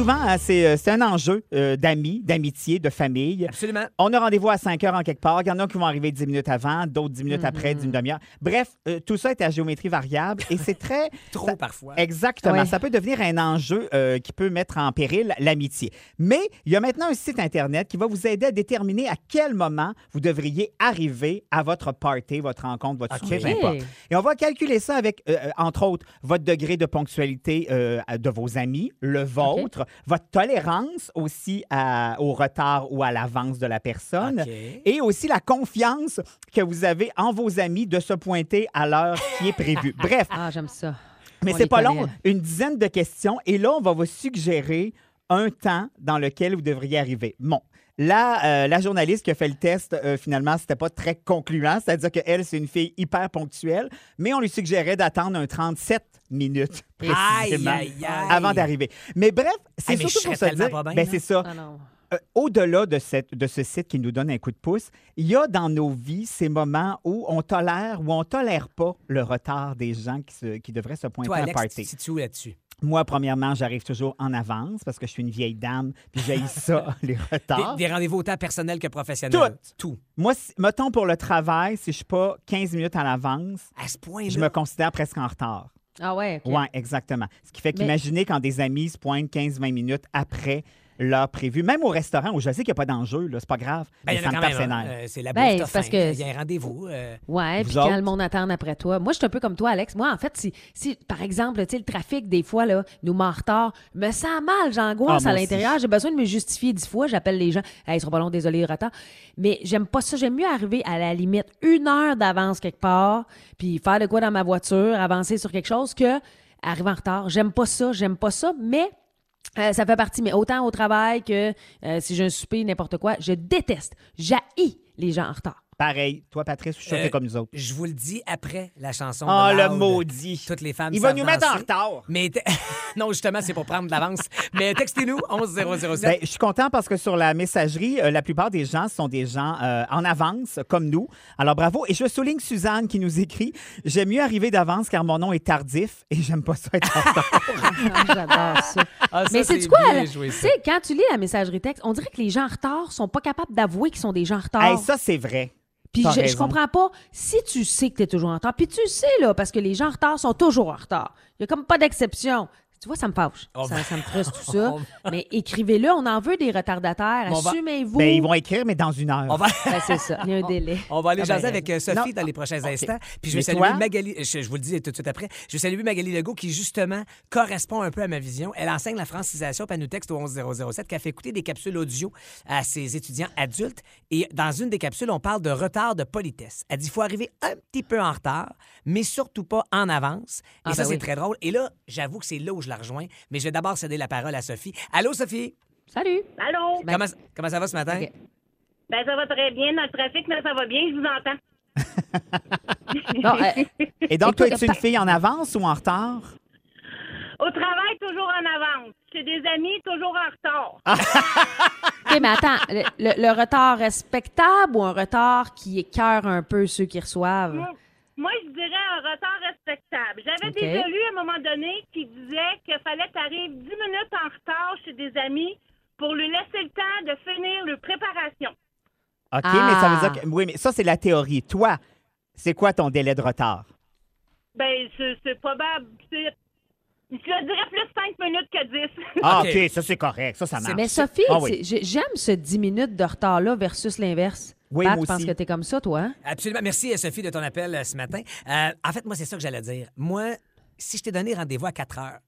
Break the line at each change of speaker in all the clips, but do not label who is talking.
Souvent, hein, c'est euh, c'est un enjeu euh, d'amis, d'amitié, de famille.
Absolument.
On a rendez-vous à 5 heures en quelque part. Il y en a qui vont arriver 10 minutes avant, d'autres 10 minutes après, d'une demi-heure. Bref, euh, tout ça est à géométrie variable et c'est très.
Trop
ça-
parfois.
Exactement. Ça peut devenir un enjeu euh, qui peut mettre en péril l'amitié. Mais il y a maintenant un site Internet qui va vous aider à déterminer à quel moment vous devriez arriver à votre party, votre rencontre, votre souper, peu importe. Et on va calculer ça avec, euh, entre autres, votre degré de ponctualité euh, de vos amis, le vôtre, votre tolérance aussi à- au retard ou à l'avance de la personne, et aussi la confiance que vous avez en vos amis de se pointer à l'heure qui est prévue. Bref,
Ah, j'aime ça.
mais c'est pas
connaît.
long, une dizaine de questions, et là, on va vous suggérer un temps dans lequel vous devriez arriver. Bon. Là, euh, la journaliste qui a fait le test, euh, finalement, c'était pas très concluant. C'est-à-dire qu'elle, c'est une fille hyper ponctuelle, mais on lui suggérait d'attendre un 37 minutes précisément
Aïe, aïe, aïe.
avant d'arriver. Mais bref, c'est
Hey, mais je
surtout pour se dire...
pas bien,
ben, c'est ça.
Ah.
Euh, Au-delà de, cette, de ce site qui nous donne un coup de pouce, il y a dans nos vies ces moments où on tolère ou on tolère pas le retard des gens qui, se- qui devraient se pointer
Toi,
à un
Alex, tu
party.
te situes où là-dessus?
Moi, premièrement, j'arrive toujours en avance parce que je suis une vieille dame, puis j'ai ça, les retards.
des rendez-vous autant personnels que professionnels.
Tout.
Tout.
Moi, si- mettons pour le travail, si je suis pas 15 minutes à l'avance,
À ce point-là.
je me considère presque en retard.
Ah ouais, OK.
Oui, exactement. Ce qui fait
Mais-
qu'imaginez quand des amis se pointent 15-20 minutes après l'heure prévue, même au restaurant où je sais qu'il n'y a pas d'enjeu, là, c'est pas grave.
Ben,
mais
il y en
ça
a
me
quand
tape
même.
ses
hein. Euh, c'est la
Ben,
bouffe,
parce que-
Il y a un rendez-vous. euh,
Ouais, puis quand le monde attend après toi. Moi, je suis un peu comme toi, Alex. Moi, en fait, si, si par exemple, tu sais, le trafic, des fois, là, nous met en retard, me sent mal, j'angoisse
Ah,
à l'intérieur. J'ai besoin de me justifier dix fois. J'appelle les gens. Hey, ils seront pas long, désolé, le retard. Mais j'aime pas ça. J'aime mieux arriver à la limite une heure d'avance quelque part, puis faire de quoi dans ma voiture, avancer sur quelque chose, que arriver en retard. J'aime pas ça. J'aime pas ça, mais. Euh, ça fait partie, mais autant au travail que euh, si j'ai un souper, n'importe quoi, je déteste, j'haïs les gens en retard.
Pareil, toi, Patrice, je suis sûr que
Euh,
t'es comme nous autres.
Je vous le dis après la chanson.
Oh,
de
le maudit.
Toutes les femmes
Il va
savent
nous mettre en
danser.
retard.
Mais te- non, justement, c'est pour prendre de l'avance. Mais textez-nous 11007.
Ben, je suis content parce que sur la messagerie, euh, la plupart des gens sont des gens euh, en avance, comme nous. Alors bravo. Et je souligne Suzanne qui nous écrit J'aime mieux arriver d'avance car mon nom est tardif et j'aime pas ça être en retard.
Ah, J'adore ça.
Ah, ça,
Mais
c'est
quoi?
bien joué,
Tu
ça.
sais, quand tu lis la messagerie texte, on dirait que les gens en retard sont pas capables d'avouer qu'ils sont des gens en retard.
Hey, ça, c'est vrai.
Puis je, comprends pas. Si tu sais que tu es toujours en retard, puis tu sais, là, parce que les gens en retard sont toujours en retard. Il y a comme pas d'exception. Tu vois, ça me fâche. Ça, me frustre tout ça. Mais écrivez-le, on en veut des retardataires.
Va-
Assumez-vous.
Ben, ils vont écrire, mais dans une heure.
On va...
Ben, c'est ça. Il y a un délai.
On va aller
Ah ben,
jaser avec euh, Sophie
non.
dans les prochains instants. Puis je vais saluer
toi?
Magali. Je, je vous le dis tout de suite après. Je vais saluer Magali Legault qui, justement, correspond un peu à ma vision. Elle enseigne la francisation, puis elle nous texte au 11007 qui a fait écouter des capsules audio à ses étudiants adultes. Et dans une des capsules, on parle de retard de politesse. Elle dit qu'il faut arriver un petit peu en retard, mais surtout pas en avance. Et
Ah,
ça,
ben
c'est
oui.
très drôle. Et là, j'avoue que c'est là où je la rejoins. Mais je vais d'abord céder la parole à Sophie. Allô, Sophie?
Salut.
Allô?
Ben-
Comment, comment ça va ce matin?
Ben, ça va très bien dans le trafic, mais ça va bien, je vous entends.
Euh,
Et donc, toi, es-tu une fille en avance ou en retard?
Au travail, toujours en avance. Chez des amis, toujours en retard.
OK, mais attends, le, retard respectable ou un retard qui écœure un peu ceux qui reçoivent?
Moi, je dirais un retard respectable. J'avais
OK.
déjà lu à un moment donné qui disait qu'il fallait arrives 10 minutes en retard chez des amis pour lui laisser le temps de finir leur préparation.
OK,
Ah.
mais ça veut dire que. Oui, mais ça, c'est la théorie. Toi, c'est quoi ton délai de retard?
Ben, c'est probable. Je dirais plus 5 minutes que 10.
Ah,
OK.
Ça, c'est correct. Ça, ça marche.
Mais Sophie,
Ah oui.
j'aime ce 10 minutes de retard-là versus l'inverse.
Oui,
Pat,
moi
je pense que t'es comme ça, toi. hein?
Absolument. Merci, euh, Sophie, de ton appel euh, ce matin. Euh, en fait, moi, c'est ça que j'allais dire. Moi, si je t'ai donné rendez-vous à 4 heures,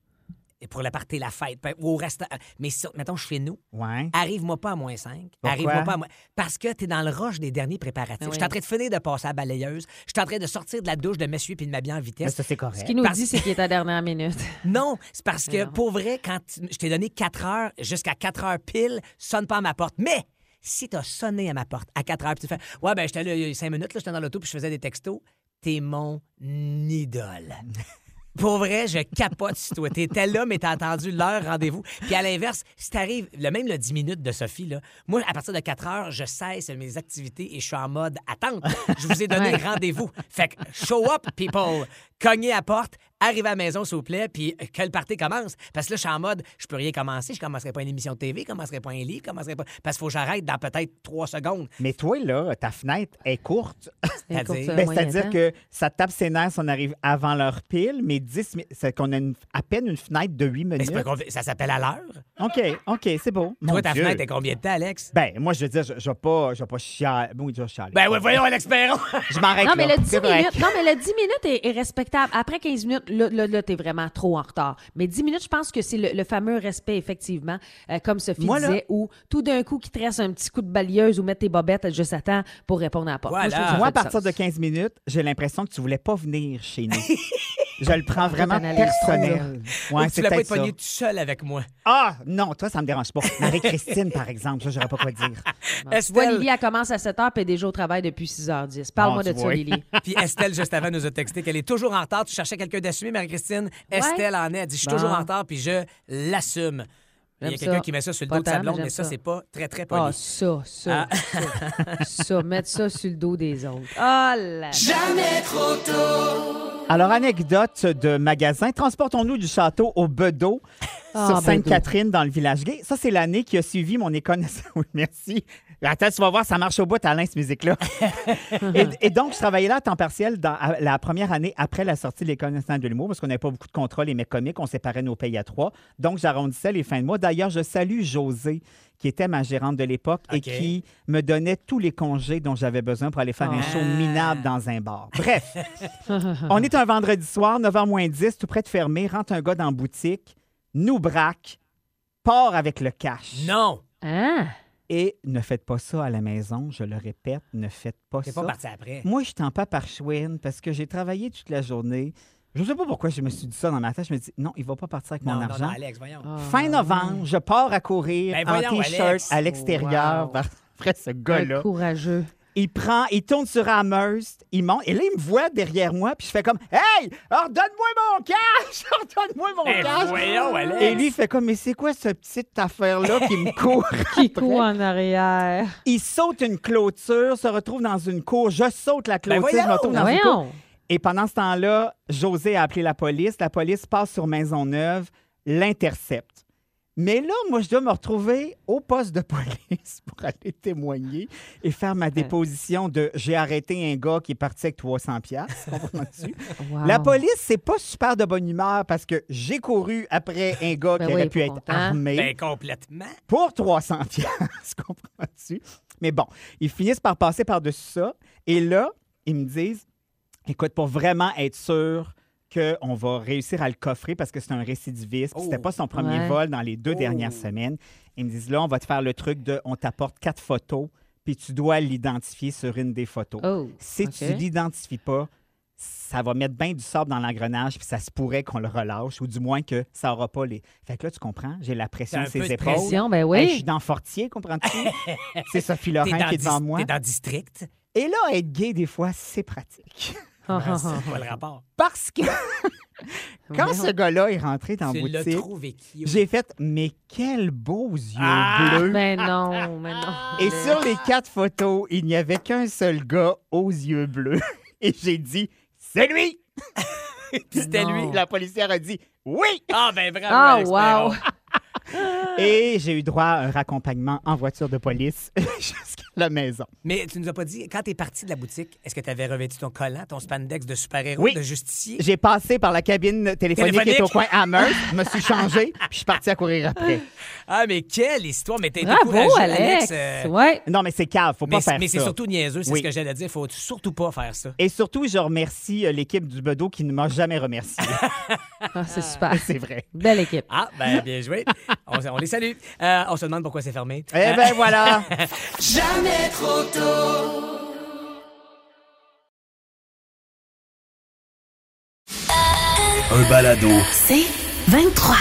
pour le party, la fête, ou au restaurant. Mais si, mettons, je fais nous.
Ouais.
Arrive-moi pas à moins 5.
Pourquoi?
Arrive-moi pas à moins... Parce que t'es dans le rush des derniers préparatifs.
Oui.
Je suis en train de finir de passer à la balayeuse. Je suis en train de sortir de la douche, de m'essuyer puis de m'habiller en
Mais
vitesse.
ça, c'est
Ce
correct.
qu'il nous
Parce-
dit, c'est qu'il est à dernière minute.
Non, c'est parce que
non.
pour vrai, quand tu- je t'ai donné 4 heures, jusqu'à 4 heures pile, sonne pas à ma porte. Mais si t'as sonné à ma porte à 4 heures, puis tu fais Ouais, ben j'étais là il y a 5 minutes, là, j'étais dans l'auto, puis je faisais des textos, t'es mon idole. Pour vrai, je capote sur toi. T'étais là, mais t'as entendu l'heure rendez-vous. Puis à l'inverse, si t'arrives, le même le 10 minutes de Sophie, là, moi, à partir de 4 heures, je cesse mes activités et je suis en mode attente. Je vous ai donné rendez-vous. Fait que show up, people. Cognez à porte, arrivez à la maison, s'il vous plaît, puis que le party commence. Parce que là, je suis en mode, je peux rien commencer. Je commencerai pas une émission de TV, je commencerai pas un livre, je commencerai pas. Parce qu'il faut que j'arrête dans peut-être 3 secondes.
Mais toi, là, ta fenêtre est courte.
C'est-à-dire?
Écoute,
Ben, C'est-à-dire que ça tape ses nerfs si on arrive avant leur pile, mais 10 mi- c'est qu'on a une- à peine une fenêtre de 8
Mais
minutes.
ça s'appelle à l'heure.
OK, OK, c'est beau. Mon
Toi, ta
Dieu.
fenêtre est combien de temps, Alex?
Ben, moi, je veux dire, je je vais pas, je vais pas chialer. Oui, je vais chialer.
Ben ouais, voyons, Alex Perron.
Je m'arrête
Non, mais le 10
C'est vrai.
minutes, non, mais le 10 minutes est, est respectable. Après 15 minutes, là, là, là, t'es vraiment trop en retard. Mais 10 minutes, je pense que c'est le, le fameux respect, effectivement, euh, comme Sophie
Moi, là-
disait, où tout d'un coup, qui te reste un petit coup de balayeuse ou mettre tes bobettes juste à temps pour répondre à la porte.
Voilà.
je
Moi, à partir
sens.
de 15 minutes, j'ai l'impression que tu voulais pas venir chez nous. je le prends vraiment personnel.
Ou
Ouais,
tu voulais pas pogné tout seul avec moi.
Ah, non, toi, ça me dérange pas. Marie-Christine, par exemple, ça, j'aurais pas quoi dire.
Tu vois,
Estelle,
Lily, elle commence à 7 h puis elle est déjà au travail depuis 6h10. Parle-moi
Bon,
de
tu
ça,
vois.
Lily.
puis Estelle, juste avant, nous a texté qu'elle est toujours en retard. Tu cherchais quelqu'un d'assumer, Marie-Christine. Estelle en est. Elle dit Je suis
Bon.
toujours en retard, puis je l'assume. Il y a quelqu'un qui met ça sur le
Pas
dos de sa blonde, mais ça,
ça.
c'est pas très, très poli.
Ah, ça, ça,
Ah.
ça. ça, mettre ça sur le dos des autres. Oh là là.
Alors, anecdote de magasin. Transportons-nous du château au Bedeau
Ah,
sur. Sainte-Catherine dans le village gay. Ça, c'est l'année qui a suivi mon école. Oui, merci. Attends, tu vas voir, ça marche au bout, Alain, cette musique-là. et, et donc, je travaillais là à temps partiel dans à- la première année après la sortie de l'École nationale de l'humour parce qu'on n'avait pas beaucoup de contrôle, les mecs comiques, on séparait nos pays à trois. Donc, j'arrondissais les fins de mois. D'ailleurs, je salue José, qui était ma gérante de l'époque et qui me donnait tous les congés dont j'avais besoin pour aller faire un show
Ah.
minable dans un bar. Bref, on est un vendredi soir, 9h moins 10, tout près de fermer, rentre un gars dans la boutique, nous braque, part avec le cash.
Non!
Hein?
Et ne faites pas ça à la maison, je le répète, ne faites pas ça.
pas parti après.
Moi, je suis en pas par chouine parce que j'ai travaillé toute la journée. Je sais pas pourquoi je me suis dit ça dans ma tête. Je me dis, non, il va pas partir avec
Non,
mon
non, non,
argent.
Alex, voyons.
Ah,
fin novembre, je pars à courir
Ben
en T-shirt à l'extérieur.
Wow.
Après ce gars-là.
Courageux.
Il prend, il tourne sur Amherst, il monte, et là, il me voit derrière moi, puis je fais comme Hey, redonne-moi mon cash! Redonne-moi mon
Ben
cash!
voyons, Alex.
Et lui, il fait comme Mais c'est quoi cette petite affaire-là qui me court?
Qui
après?
court en arrière.
Il saute une clôture, se retrouve dans une cour. Je saute la clôture,
voyons!
je me retrouve dans une cour.
Ben.
Et pendant ce temps-là, José a appelé la police. La police passe sur Maisonneuve, l'intercepte. Mais là, moi, je dois me retrouver au poste de police pour aller témoigner et faire ma déposition de j'ai arrêté un gars qui est parti avec 300 pièces?
Wow.
La police, c'est pas super de bonne humeur parce que j'ai couru après un gars
Ben
qui
oui,
aurait pu être
content.
armé
Ben complètement.
pour 300 pièces, comprends-tu? Mais bon, ils finissent par passer par-dessus ça. Et là, ils me disent, écoute, pour vraiment être sûr qu'on va réussir à le coffrer parce que c'est un récidiviste, puis
Oh.
c'était pas son premier
Ouais.
vol dans les deux
Oh.
dernières semaines. Ils me disent, là, on va te faire le truc de, on t'apporte quatre photos, puis tu dois l'identifier sur une des photos.
Oh,
Si
OK.
tu l'identifies pas, ça va mettre bien du sable dans l'engrenage, puis ça se pourrait qu'on le relâche, ou du moins que ça n'aura pas les. Fait que là, tu comprends, j'ai la pression
peu
ses
de
épaules.
Pression, ben
Hey,
oui.
je suis dans Fortier, comprends-tu? c'est Sophie Laurent qui est devant moi.
t'es dans District.
Et là, être gay, des fois, c'est pratique.
Ah, ah,
C'est
ah.
pas le rapport?
Parce que quand ce gars-là est rentré dans la
Tu l'as
boutique,
trouvé
j'ai fait Mais quels beaux yeux
Ah!
bleus!
Ben non, mais non.
Et sur les quatre photos, il n'y avait qu'un seul gars aux yeux bleus. Et j'ai dit C'est lui!
Puis c'était
Non.
lui.
La policière a dit Oui!
Ah, ben bravo.
Ah,
Alex
wow.
Perron.
Et j'ai eu droit à un raccompagnement en voiture de police jusqu'à la maison.
Mais tu nous as pas dit, quand t'es parti de la boutique, est-ce que tu avais revêtu ton collant, ton spandex de super-héros,
Oui.
de justicier?
J'ai passé par la cabine téléphonique, qui est au
Téléphonique?
coin Amherst, je me suis changé, puis je suis parti à courir après.
Ah, mais quelle histoire! Mais
Bravo,
courageux,
Alex.
euh,
Ouais.
Non, mais c'est cave, faut
Mais,
pas faire
mais c'est
ça.
surtout niaiseux, c'est
Oui.
ce que j'allais dire. Faut surtout pas faire ça.
Et surtout, je remercie euh, l'équipe du Bedeau qui ne m'a jamais remercié.
Ah, c'est super.
c'est vrai.
Belle équipe.
Ah, ben bien joué. on, on les salue. Euh, on se demande pourquoi c'est fermé.
Eh ben voilà.
Un balado.
C'est 23.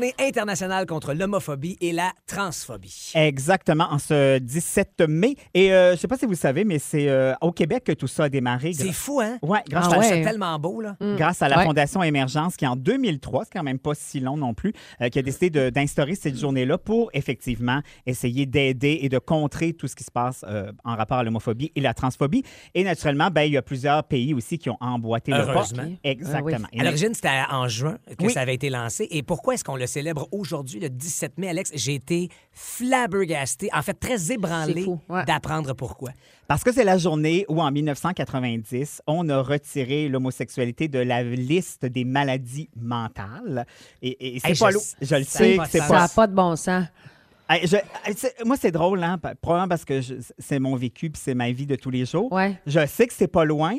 Journée internationale contre l'homophobie et la transphobie.
Exactement, en ce 17 mai. Et euh, je sais pas si vous savez, mais c'est euh, au Québec que tout ça a démarré.
C'est fou, hein?
Ouais, grâce,
Ah
à,
ouais.
C'est tellement beau, là.
grâce à la
Ouais.
Fondation Émergence qui, en 2003, c'est quand même pas si long non plus, euh, qui a décidé d'instaurer cette journée-là pour effectivement essayer d'aider et de contrer tout ce qui se passe euh, en rapport à l'homophobie et la transphobie. Et naturellement, ben, il y a plusieurs pays aussi qui ont emboîté le pas.
Heureusement.
Exactement.
Ah
À l'origine, c'était en juin que
Oui.
ça avait été lancé. Et pourquoi est-ce qu'on le célèbre aujourd'hui, le 17 mai, Alex? J'ai été flabbergasté, en fait très ébranlé
ouais.
d'apprendre pourquoi.
Parce que c'est la journée où, en 1990, on a retiré l'homosexualité de la liste des maladies mentales. Et, et c'est
Hey,
pas
je-
lourd. Je le sais c'est
pas de
Ça
pas...
n'a pas de bon sens.
Hey, je- moi, c'est drôle, hein? Probablement parce que c'est mon vécu puis c'est ma vie de tous les jours.
Ouais.
Je sais que c'est pas loin,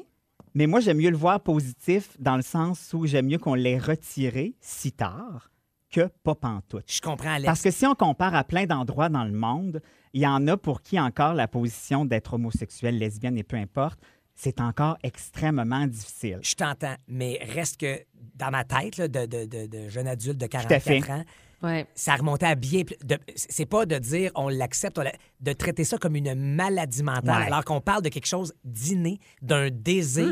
mais moi, j'aime mieux le voir positif dans le sens où j'aime mieux qu'on l'ait retiré si tard que pas pantoute.
Je comprends, Alex.
Parce que si on compare à plein d'endroits dans le monde, il y en a pour qui encore la position d'être homosexuel, lesbienne et peu importe, c'est encore extrêmement difficile.
Je t'entends, mais reste que dans ma tête là, de, de- de- de jeune adulte de
à fait.
44 ans,
Ouais.
ça remontait à bien de- C'est pas de dire on l'accepte, de traiter ça comme une maladie mentale,
Ouais.
alors qu'on parle de quelque chose d'inné, d'un désir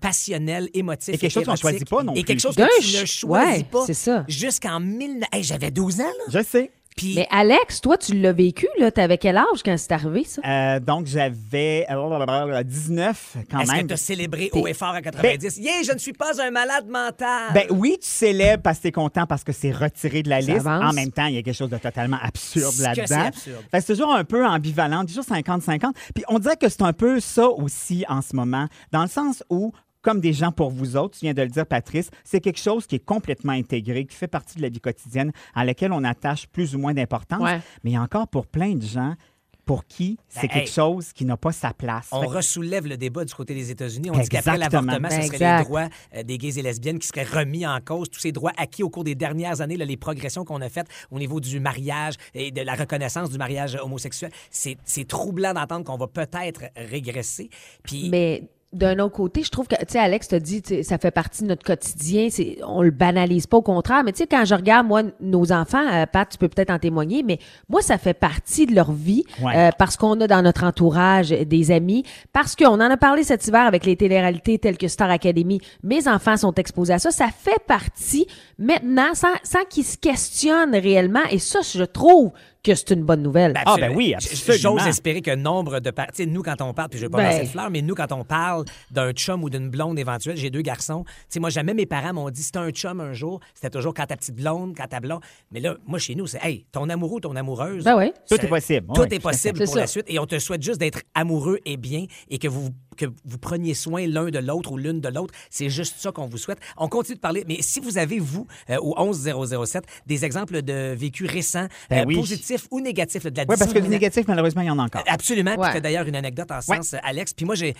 passionnel, émotif.
Et quelque chose qu'on choisit pas non
Et quelque chose que tu ne
ch-
choisis
ouais,
pas.
c'est ça.
Jusqu'en 1000. Hey, J'avais 12 ans, là.
Je sais.
Puis
Mais Alex, toi, tu l'as vécu, là. T'avais quel âge quand c'est arrivé, ça?
Euh, donc, j'avais euh, 19 quand
est-ce que
même.
tu as célébré haut et fort à 90? yeah, je ne suis pas un malade mental.
Ben oui, tu célèbres parce que t'es content parce que c'est retiré de la
Ça
liste.
avance.
En même temps, il y a quelque chose de totalement absurde
que
là-dedans.
c'est absurde.
Fait que c'est toujours un peu ambivalent, toujours 50-50. Puis on dirait que c'est un peu ça aussi en ce moment, dans le sens où comme des gens pour vous autres, tu viens de le dire, Patrice, c'est quelque chose qui est complètement intégré, qui fait partie de la vie quotidienne, à laquelle on attache plus ou moins d'importance.
Ouais.
Mais il y a encore pour plein de gens pour qui c'est
Ben,
quelque
hey,
chose qui n'a pas sa place.
On ressoulève le débat du côté des États-Unis. On dit qu'après
Exactement.
l'avortement, ce
Ben,
serait
exact.
les droits euh, des gays et lesbiennes qui seraient remis en cause, tous ces droits acquis au cours des dernières années, là, les progressions qu'on a faites au niveau du mariage et de la reconnaissance du mariage homosexuel. C'est c'est troublant d'entendre qu'on va peut-être régresser. Puis
Mais d'un autre côté, je trouve que, tu sais, Alex t'a dit, ça fait partie de notre quotidien. C'est, on le banalise pas, au contraire. Mais tu sais, quand je regarde, moi, nos enfants, euh, Pat, tu peux peut-être en témoigner, mais moi, ça fait partie de leur vie
Ouais.
euh, parce qu'on a dans notre entourage des amis, parce qu'on en a parlé cet hiver avec les téléréalités telles que Star Academy. Mes enfants sont exposés à ça. Ça fait partie maintenant, sans, sans qu'ils se questionnent réellement. Et ça, je trouve que c'est une bonne nouvelle.
Ben,
Ah, ben oui, absolument.
J'ose espérer que nombre de. Tu sais, nous, quand on parle, puis je vais pas
Ben.
lancer de fleurs, mais nous, quand on parle d'un chum ou d'une blonde éventuelle, j'ai deux garçons. Tu sais, moi, jamais mes parents m'ont dit c'était un chum un jour. C'était toujours quand ta petite blonde, quand ta blonde. Mais là, moi, chez nous, c'est hey, ton amoureux, ton amoureuse.
Ben oui.
Tout est possible.
Tout
Ouais,
est possible pour
ça.
la suite. Et on te souhaite juste d'être amoureux et bien et que vous, que vous preniez soin l'un de l'autre ou l'une de l'autre. C'est juste ça qu'on vous souhaite. On continue de parler. Mais si vous avez, vous, euh, au 11007, des exemples de vécu récents,
Ben
euh,
oui.
positifs ou négatifs, de la
Oui, parce que du
discrimination-
négatif, malheureusement, il y en a encore.
Absolument. Puis
Ouais.
tu d'ailleurs une anecdote en ce
Ouais.
sens, Alex. Puis moi, j'ai,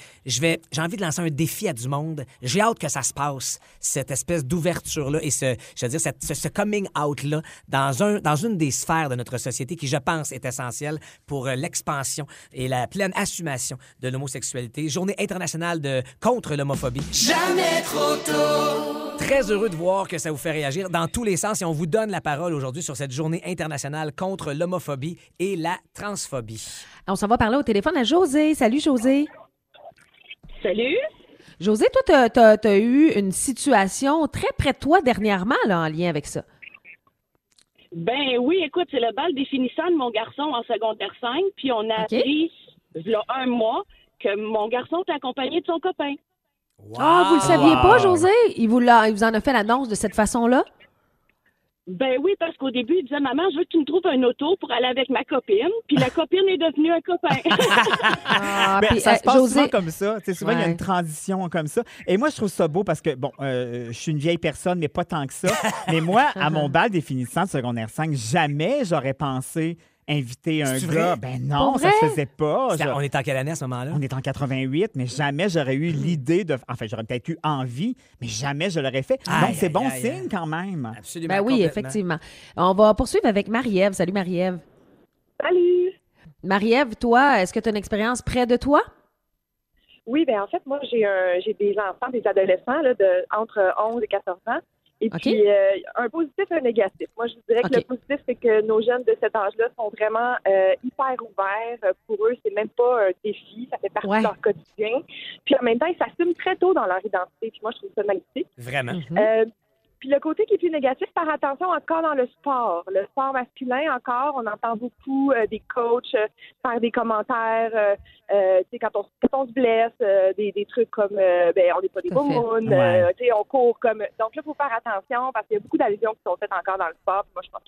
envie de lancer un défi à du monde. J'ai hâte que ça se passe, cette espèce d'ouverture-là et ce, je veux dire, cette- ce, ce coming out-là dans, un, dans une des sphères de notre société qui, je pense, est essentielle pour euh, l'expansion et la pleine assumation de l'homosexualité. Journée internationale de contre l'homophobie. Jamais trop tôt. Très heureux de voir que ça vous fait réagir dans tous les sens et on vous donne la parole aujourd'hui sur cette journée internationale contre l'homophobie et la transphobie.
On s'en va parler au téléphone à José. Salut, José.
Salut.
José, toi, tu as, eu une situation très près de toi dernièrement là, en lien avec ça.
Ben oui, écoute, c'est le bal définissant de mon garçon en secondaire 5, puis on a
OK.
appris, il y a un mois, que mon garçon est accompagné de son copain.
Ah, vous le saviez
Wow.
pas, José? Il vous, l'a- il vous en a fait l'annonce de cette façon-là?
Ben oui, parce qu'au début, il disait Maman, je veux que tu me trouves un auto pour aller avec ma copine. Puis la copine est devenue un copain.
Ah,
Ben,
puis,
ça
euh,
se passe
José-
souvent comme ça. Tu sais, souvent, il y a une transition comme ça. Et moi, je trouve ça beau parce que, bon, euh, je suis une vieille personne, mais pas tant que ça. mais moi, à mon bal des finissants de secondaire 5, jamais j'aurais pensé inviter un gars.
vrai?
Ben non, ça se faisait pas. Je-
On est en quelle année à ce moment-là?
On est en 88, mais jamais j'aurais eu l'idée de. Enfin, j'aurais peut-être eu envie, mais jamais je l'aurais fait.
Aïe,
Donc, c'est bon
aïe,
signe
aïe.
quand même.
Absolument.
Ben oui, effectivement. On va poursuivre avec Marie-Ève. Salut, Marie-Ève.
Salut!
Marie-Ève, toi, est-ce que tu as une expérience près de toi?
Oui, ben en fait, moi, j'ai un, j'ai des enfants, des adolescents là, de entre 11 et 14 ans. Et puis, euh, un positif et un négatif. Moi, je vous dirais que le positif, c'est que nos jeunes de cet âge-là sont vraiment euh, hyper ouverts. Pour eux, c'est même pas un défi, ça fait partie
Ouais.
de leur quotidien. Puis en même temps, ils s'assument très tôt dans leur identité. Puis moi, je trouve ça magnifique.
Vraiment.
Mhm.
Euh, puis le côté qui est plus négatif, par attention encore dans le sport. Le sport masculin, encore, on entend beaucoup euh, des coachs euh, faire des commentaires, euh, euh, tu sais, quand on, quand on se blesse, euh, des, des trucs comme, euh, ben, on n'est pas des boumounes,
Ouais.
euh, tu sais, on court comme... Donc là, il faut faire attention parce qu'il y a beaucoup d'allusions qui sont faites encore dans le sport. Puis moi, je pense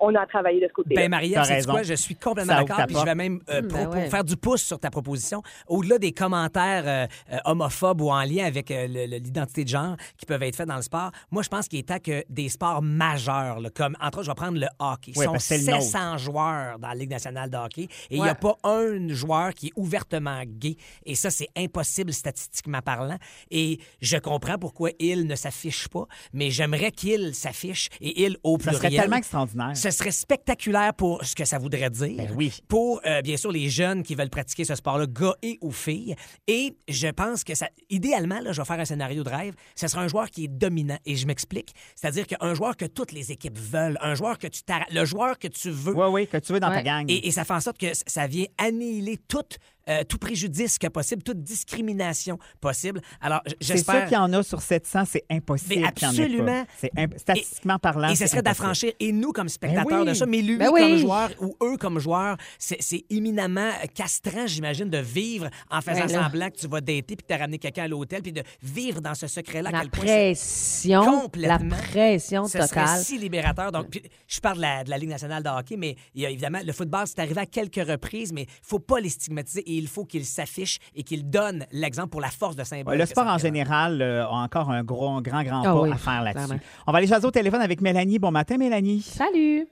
qu'on a à travailler de ce côté-là.
Ben, sais-tu
raison.
quoi? Je suis complètement d'accord. Puis je vais même euh,
Mm,
pro-
ben ouais.
faire du pouce sur ta proposition. Au-delà des commentaires homophobes ou en lien avec euh, l'identité de genre qui peuvent être faits dans le sport, moi, je pense qu'il est temps que des sports majeurs, là, comme, entre autres, je vais prendre le hockey. Ils
Ouais,
sont
parce que c'est le nôtre.
700 joueurs dans la Ligue nationale de hockey et il n'y a pas un joueur qui est ouvertement gay. Et ça, c'est impossible statistiquement parlant. Et je comprends pourquoi il ne s'affiche pas, mais j'aimerais qu'il s'affiche et il au
Ça
pluriel.
serait tellement extraordinaire.
Ce serait spectaculaire pour ce que ça voudrait dire.
Ben oui.
Pour, euh, bien sûr, les jeunes qui veulent pratiquer ce sport-là, gars et ou filles. Et je pense que ça, idéalement, là, je vais faire un scénario de rêve, ce sera un joueur qui est dominant. Et je m'explique. C'est-à-dire qu'un joueur que toutes les équipes veulent, un joueur que tu t'arra- le joueur que tu veux.
Oui, oui, que tu veux dans ta gang.
Et, et ça fait en sorte que ça vient annihiler tout, euh, tout préjudice que possible, toute discrimination possible. Alors, j-
c'est sûr
j'espère.
qu'il y en a sur 700, c'est impossible.
Mais absolument.
C'est imp- Statistiquement parlant.
Et ce
c'est
serait d'affranchir, et nous comme spectateurs
Ben oui.
de ça, mais lui
Ben
comme joueur ou eux comme joueurs, c'est c'est éminemment castrant, j'imagine, de vivre en faisant
Ben
semblant que tu vas dater puis que tu as ramené quelqu'un à l'hôtel puis de vivre dans ce secret-là.
La
c'est-
pression, la
Complètement.
pression
ce serait
totale.
si libérateur. Donc, puis, je parle de la, de la Ligue nationale de hockey, mais il y a évidemment le football, c'est arrivé à quelques reprises, mais il faut pas les stigmatiser et il faut qu'ils s'affichent et qu'ils donnent l'exemple pour la force de symbole.
Ouais, le sport en général euh, a encore un gros, un grand, grand
Ah
pas
oui,
à faire là-dessus. On va aller jaser au téléphone avec Mélanie. Bon matin, Mélanie.
Salut!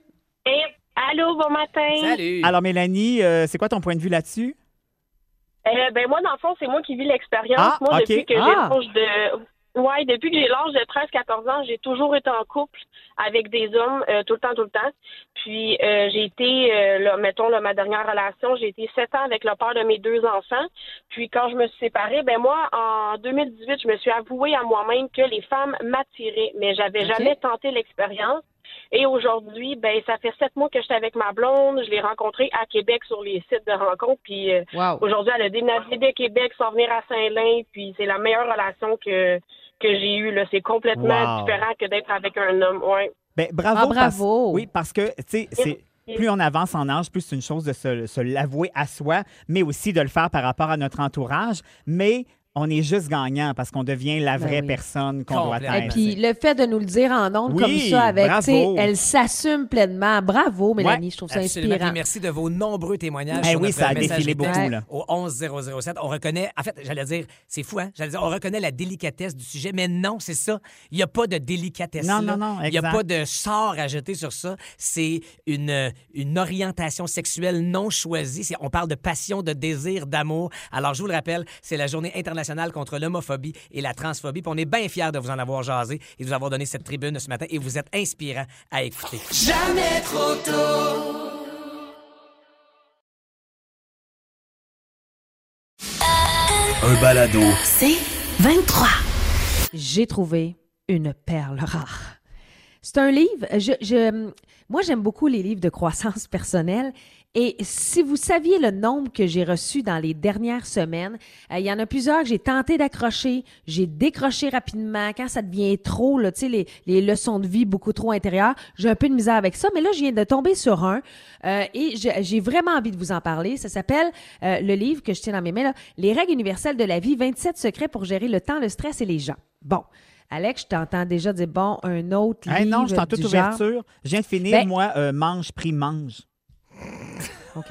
Et, allô, bon matin.
Salut!
Alors, Mélanie, euh, c'est quoi ton point de vue là-dessus?
Euh, ben moi, dans le fond, c'est moi qui vis l'expérience.
Ah,
moi,
ok.
depuis que j'ai
Ah.
l'âge de... Ouais, depuis que j'ai l'âge de 13-14 ans, j'ai toujours été en couple avec des hommes euh, tout le temps, tout le temps. Puis euh, j'ai été, euh, là, mettons, là, ma dernière relation, j'ai été sept ans avec le père de mes deux enfants. Puis quand je me suis séparée, ben moi, en 2018, je me suis avouée à moi-même que les femmes m'attiraient, mais j'avais
Ok.
jamais tenté l'expérience. Et aujourd'hui, ben ça fait sept mois que j'étais avec ma blonde. Je l'ai rencontrée à Québec sur les sites de rencontres. Puis
Wow.
aujourd'hui, elle a déménagé de Québec sans venir à Saint-Lin. Puis c'est la meilleure relation que que j'ai eue. Là, c'est complètement
Wow.
différent que d'être avec un homme. Ouais.
Ben, bravo.
Ah,
parce-
bravo.
oui, parce que, tu sais, c'est. Plus on avance en âge, plus c'est une chose de se, se l'avouer à soi, mais aussi de le faire par rapport à notre entourage. Mais on est juste gagnant parce qu'on devient la vraie
Ben oui.
personne qu'on doit
Complètement.
Et
être.
puis le fait de nous le dire en ondes
Oui,
comme ça, avec,
bravo.
tu sais, elle s'assume pleinement. Bravo, Mélanie, je trouve ça
Absolument.
inspirant.
Puis merci de vos nombreux témoignages. Sur
oui,
notre
ça a défilé beaucoup, là.
Au 11007, on reconnaît, en fait, j'allais dire, c'est fou, hein? J'allais dire, on reconnaît la délicatesse du sujet, mais non, c'est ça. Il n'y a pas de délicatesse.
Non,
là.
non, non,
Il n'y a pas de sort à jeter sur ça. C'est une, une orientation sexuelle non choisie. C'est- On parle de passion, de désir, d'amour. Alors, je vous le rappelle, c'est la journée internationale contre l'homophobie et la transphobie. Puis on est bien fiers de vous en avoir jasé et de vous avoir donné cette tribune ce matin. Et vous êtes inspirant à écouter.
Jamais trop tôt.
Un balado.
C'est 23. J'ai trouvé une perle rare. C'est un livre, je, moi j'aime beaucoup les livres de croissance personnelle et si vous saviez le nombre que j'ai reçu dans les dernières semaines, euh, il y en a plusieurs que j'ai tenté d'accrocher, j'ai décroché rapidement quand ça devient trop, les, leçons de vie beaucoup trop intérieures, j'ai un peu de misère avec ça, mais là je viens de tomber sur un euh, et j'ai vraiment envie de vous en parler. Ça s'appelle euh, le livre que je tiens dans mes mains, Les règles universelles de la vie, 27 secrets pour gérer le temps, le stress et les gens. Bon. Alex, je t'entends déjà dire, bon, un autre
Hey,
livre
non, je suis en toute
genre.
ouverture. Je viens de finir,
Ben-
moi, euh, Mange, prix, mange.
OK.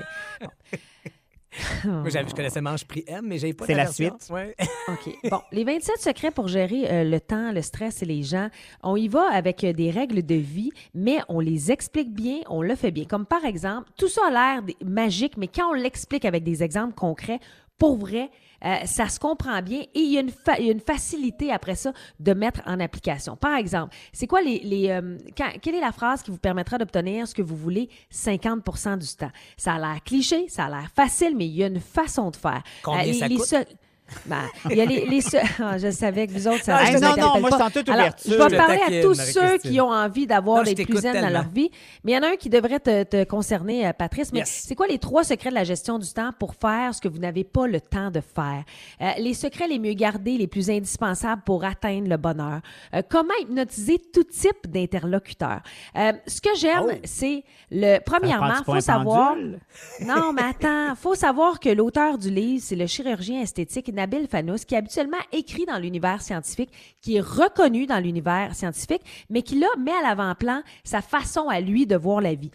Moi, j'avais- je connaissais Manche Prix M, mais j'ai pas
C'est la suite.
Ouais.
OK. Bon, les 27 secrets pour gérer euh, le temps, le stress et les gens, on y va avec euh, des règles de vie, mais on les explique bien, on le fait bien. Comme par exemple, tout ça a l'air magique, mais quand on l'explique avec des exemples concrets, pour vrai, euh, ça se comprend bien et il y, a une fa- il y a une facilité après ça de mettre en application. Par exemple, c'est quoi les... les euh, quand- quelle est la phrase qui vous permettra d'obtenir ce que vous voulez 50% du temps? Ça a l'air cliché, ça a l'air facile, mais il y a une façon de faire.
Combien
les-
ça
les
coûte?
Ben, il y a les, Ah, je savais que vous autres, ça
Non,
vous
non, non, moi,
pas.
je suis en toute
Alors,
ouverture.
Je vais parler à tous ceux qui ont envie d'avoir les plus zen dans leur vie. Mais il y en a un qui devrait te, te concerner, euh, Patrice. Mais
Yes.
c'est quoi les trois secrets de la gestion du temps pour faire ce que vous n'avez pas le temps de faire? Euh, les secrets les mieux gardés, les plus indispensables pour atteindre le bonheur. Euh, comment hypnotiser tout type d'interlocuteur? Euh, ce que j'aime,
Oh.
c'est le... Premièrement, faut savoir... Non, mais attends, faut savoir que l'auteur du livre, c'est le chirurgien esthétique Nabil Fanous, qui habituellement écrit dans l'univers scientifique, qui est reconnu dans l'univers scientifique, mais qui là met à l'avant-plan sa façon à lui de voir la vie.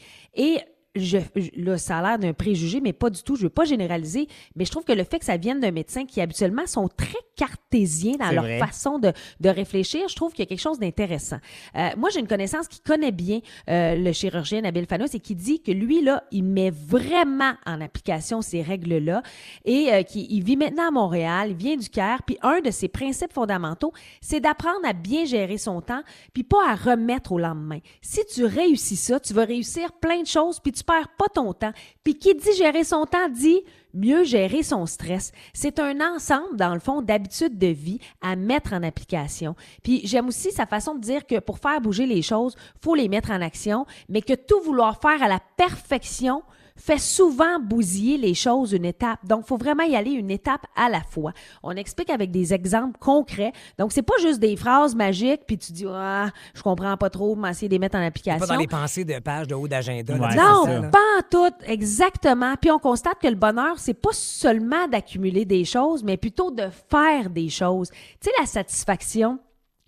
Je, là, ça a l'air d'un préjugé, mais pas du tout. Je veux pas généraliser, mais je trouve que le fait que ça vienne d'un médecin qui habituellement sont très cartésiens dans leur
vrai.
façon de, de réfléchir, je trouve qu'il y a quelque chose d'intéressant. Euh, moi, j'ai une connaissance qui connaît bien euh, le chirurgien Nabil Fanous et qui dit que lui, là, il met vraiment en application ces règles-là et euh, qui il vit maintenant à Montréal, il vient du Caire, puis un de ses principes fondamentaux, c'est d'apprendre à bien gérer son temps, puis pas à remettre au lendemain. Si tu réussis ça, tu vas réussir plein de choses, puis tu perds pas ton temps. Puis qui dit gérer son temps dit mieux gérer son stress. C'est un ensemble, dans le fond, d'habitudes de vie à mettre en application. Puis j'aime aussi sa façon de dire que pour faire bouger les choses, faut les mettre en action, mais que tout vouloir faire à la perfection fait souvent bousiller les choses une étape. Donc, faut vraiment y aller une étape à la fois. On explique avec des exemples concrets. Donc, c'est pas juste des phrases magiques, puis tu dis, ah, je comprends pas trop, mais essayer de les mettre en application.
Pas dans les pensées de pages de haut d'agenda.
Ouais,
Non,
ça,
pas en tout, exactement. Puis on constate que le bonheur, c'est pas seulement d'accumuler des choses, mais plutôt de faire des choses. Tu sais, la satisfaction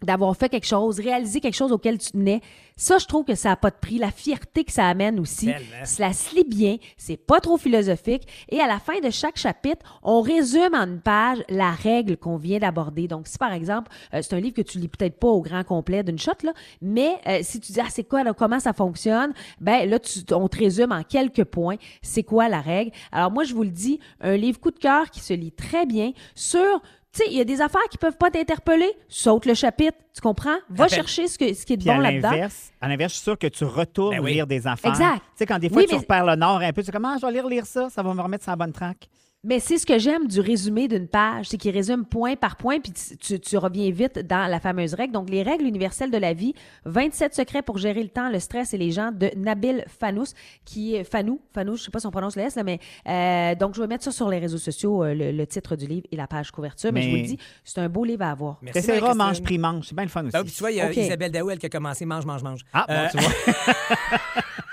d'avoir fait quelque chose, réaliser quelque chose auquel tu tenais, ça, je trouve que ça n'a pas de prix. La fierté que ça amène aussi, cela se lit bien, c'est pas trop philosophique. Et à la fin de chaque chapitre, on résume en une page la règle qu'on vient d'aborder. Donc, si par exemple, euh, c'est un livre que tu lis peut-être pas au grand complet d'une shot, là, mais euh, si tu dis, ah, c'est quoi, là, comment ça fonctionne, ben là, tu, on te résume en quelques points, c'est quoi la règle? Alors, moi, je vous le dis, un livre coup de cœur qui se lit très bien sur tu sais, il y a des affaires qui peuvent pas t'interpeller, saute le chapitre, tu comprends? Va chercher ce, que, ce qui est
Puis
bon
à
là-dedans.
l'inverse, à l'inverse, je suis sûr que tu retournes
Ben oui.
lire des affaires.
Exact.
Tu sais, quand des fois
Oui,
tu
mais-
repères le nord un peu, tu sais comment je vais lire, lire ça, ça va me remettre sur la bonne traque.
Mais c'est ce que j'aime du résumé d'une page, c'est qu'il résume point par point, puis tu, tu- tu reviens vite dans la fameuse règle. Donc, les règles universelles de la vie, 27 secrets pour gérer le temps, le stress et les gens de Nabil Fanous, qui est Fanou, Fanou, je sais pas si on prononce le S, là, mais euh, donc je vais mettre ça sur les réseaux sociaux, euh, le, le titre du livre et la page couverture. Mais, je vous le dis, c'est un beau livre à avoir.
Merci,
T'essaieras
Marie-Christine.
mange, prix, mange. C'est bien le fun aussi.
Ah, puis tu vois, il y a
OK.
Isabelle Daou, elle, qui a commencé Mange, mange, mange.
Ah, bon,
Euh,
tu vois.